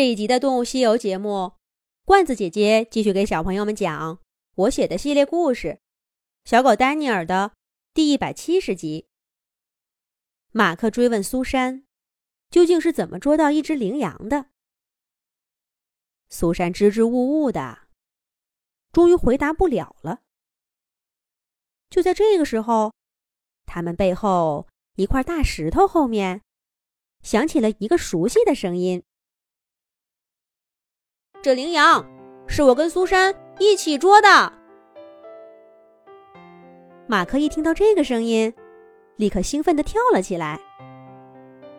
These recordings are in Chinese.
这一集的《动物西游》节目，罐子姐姐继续给小朋友们讲我写的系列故事《小狗丹尼尔》的第一百七十集。马克追问苏珊，究竟是怎么捉到一只羚羊的？苏珊支支吾吾的，终于回答不了了。就在这个时候，他们背后一块大石头后面，响起了一个熟悉的声音。这羚羊是我跟苏珊一起捉的。马克一听到这个声音，立刻兴奋地跳了起来，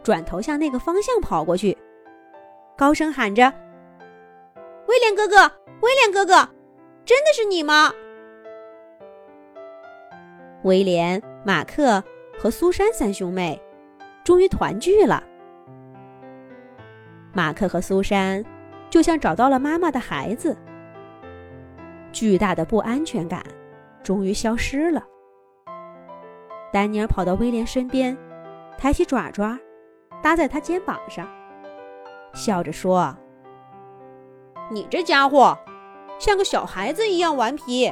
转头向那个方向跑过去，高声喊着：“威廉哥哥，威廉哥哥，真的是你吗？”威廉、马克和苏珊三兄妹终于团聚了。马克和苏珊。就像找到了妈妈的孩子，巨大的不安全感终于消失了。丹尼尔跑到威廉身边，抬起爪爪搭在他肩膀上，笑着说：“你这家伙像个小孩子一样顽皮。”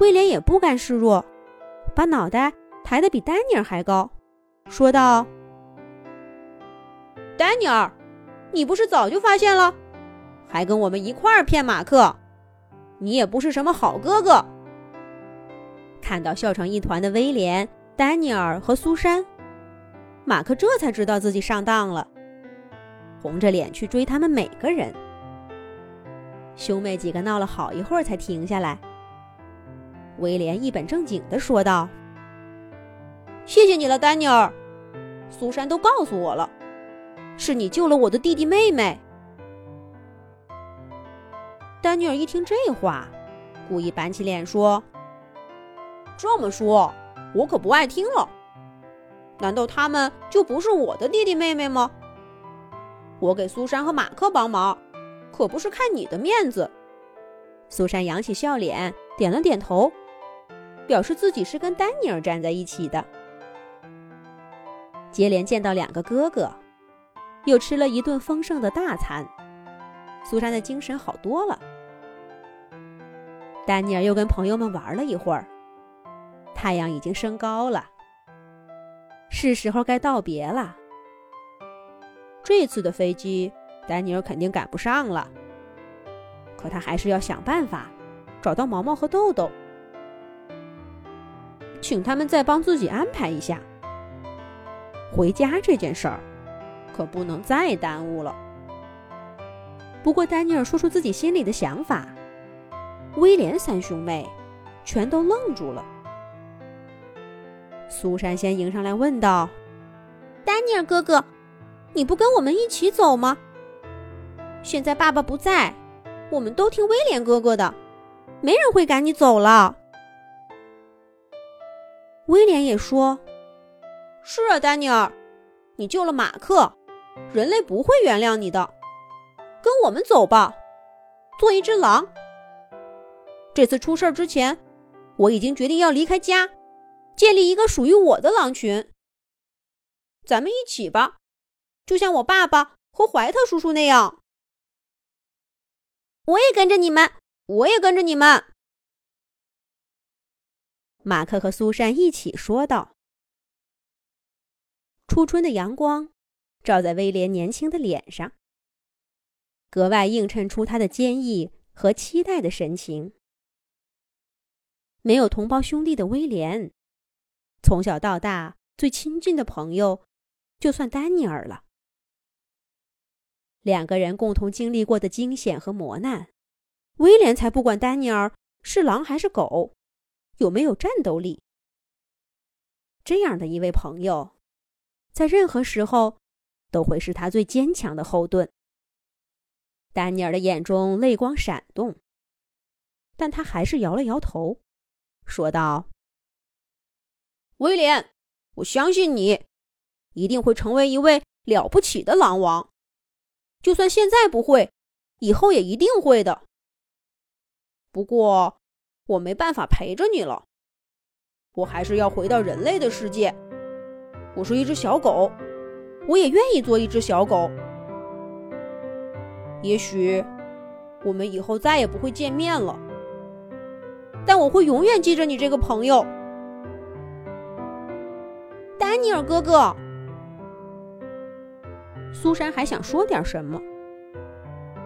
威廉也不甘示弱，把脑袋抬得比丹尼尔还高，说道：“丹尼尔。”你不是早就发现了，还跟我们一块儿骗马克？你也不是什么好哥哥。看到笑成一团的威廉、丹尼尔和苏珊，马克这才知道自己上当了，红着脸去追他们每个人。兄妹几个闹了好一会儿才停下来。威廉一本正经地说道：“谢谢你了，丹尼尔，苏珊都告诉我了。”是你救了我的弟弟妹妹。丹尼尔一听这话，故意板起脸说：“这么说，我可不爱听了。难道他们就不是我的弟弟妹妹吗？我给苏珊和马克帮忙，可不是看你的面子。”苏珊扬起笑脸，点了点头，表示自己是跟丹尼尔站在一起的。接连见到两个哥哥。又吃了一顿丰盛的大餐，苏珊的精神好多了。丹尼尔又跟朋友们玩了一会儿，太阳已经升高了，是时候该道别了。这次的飞机，丹尼尔肯定赶不上了，可他还是要想办法找到毛毛和豆豆，请他们再帮自己安排一下回家这件事儿。可不能再耽误了。不过，丹尼尔说出自己心里的想法，威廉三兄妹全都愣住了。苏珊先迎上来问道：“丹尼尔哥哥，你不跟我们一起走吗？现在爸爸不在，我们都听威廉哥哥的，没人会赶你走了。”威廉也说：“是啊，丹尼尔，你救了马克。”人类不会原谅你的，跟我们走吧，做一只狼。这次出事儿之前，我已经决定要离开家，建立一个属于我的狼群。咱们一起吧，就像我爸爸和怀特叔叔那样。我也跟着你们，我也跟着你们。马克和苏珊一起说道：“初春的阳光。”照在威廉年轻的脸上，格外映衬出他的坚毅和期待的神情。没有同胞兄弟的威廉，从小到大最亲近的朋友，就算丹尼尔了。两个人共同经历过的惊险和磨难，威廉才不管丹尼尔是狼还是狗，有没有战斗力。这样的一位朋友，在任何时候。都会是他最坚强的后盾。丹尼尔的眼中泪光闪动，但他还是摇了摇头，说道：“威廉，我相信你，一定会成为一位了不起的狼王。就算现在不会，以后也一定会的。不过，我没办法陪着你了，我还是要回到人类的世界。我是一只小狗。”我也愿意做一只小狗。也许我们以后再也不会见面了，但我会永远记着你这个朋友，丹尼尔哥哥。苏珊还想说点什么，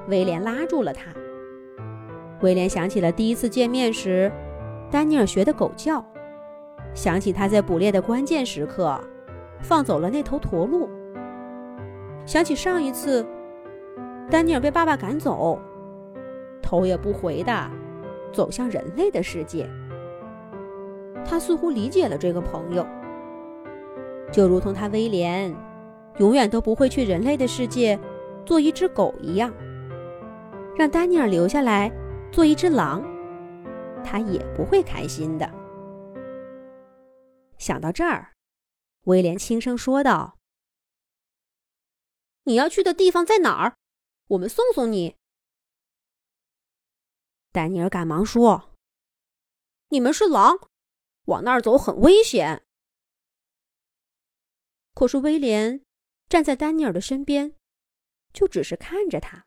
威廉拉住了他。威廉想起了第一次见面时，丹尼尔学的狗叫，想起他在捕猎的关键时刻放走了那头驼鹿，想起上一次丹尼尔被爸爸赶走，头也不回的走向人类的世界。他似乎理解了这个朋友，就如同他威廉永远都不会去人类的世界做一只狗一样，让丹尼尔留下来。做一只狼，他也不会开心的。想到这儿，威廉轻声说道：“你要去的地方在哪儿？我们送送你。”丹尼尔赶忙说：“你们是狼，往那儿走很危险。”可是威廉站在丹尼尔的身边，就只是看着他。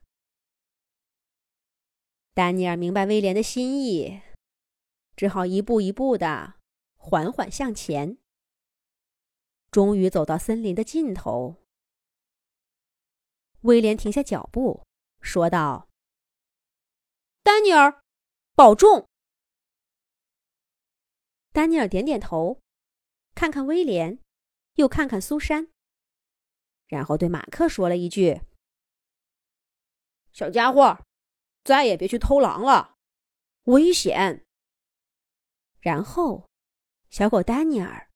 丹尼尔明白威廉的心意，只好一步一步的缓缓向前。终于走到森林的尽头，威廉停下脚步，说道：“丹尼尔，保重。”丹尼尔点点头，看看威廉，又看看苏珊，然后对马克说了一句：“小家伙。”再也别去偷狼了，危险。然后，小狗丹尼尔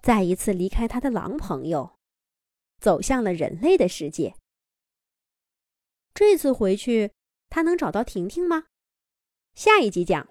再一次离开他的狼朋友，走向了人类的世界。这次回去，他能找到婷婷吗？下一集讲。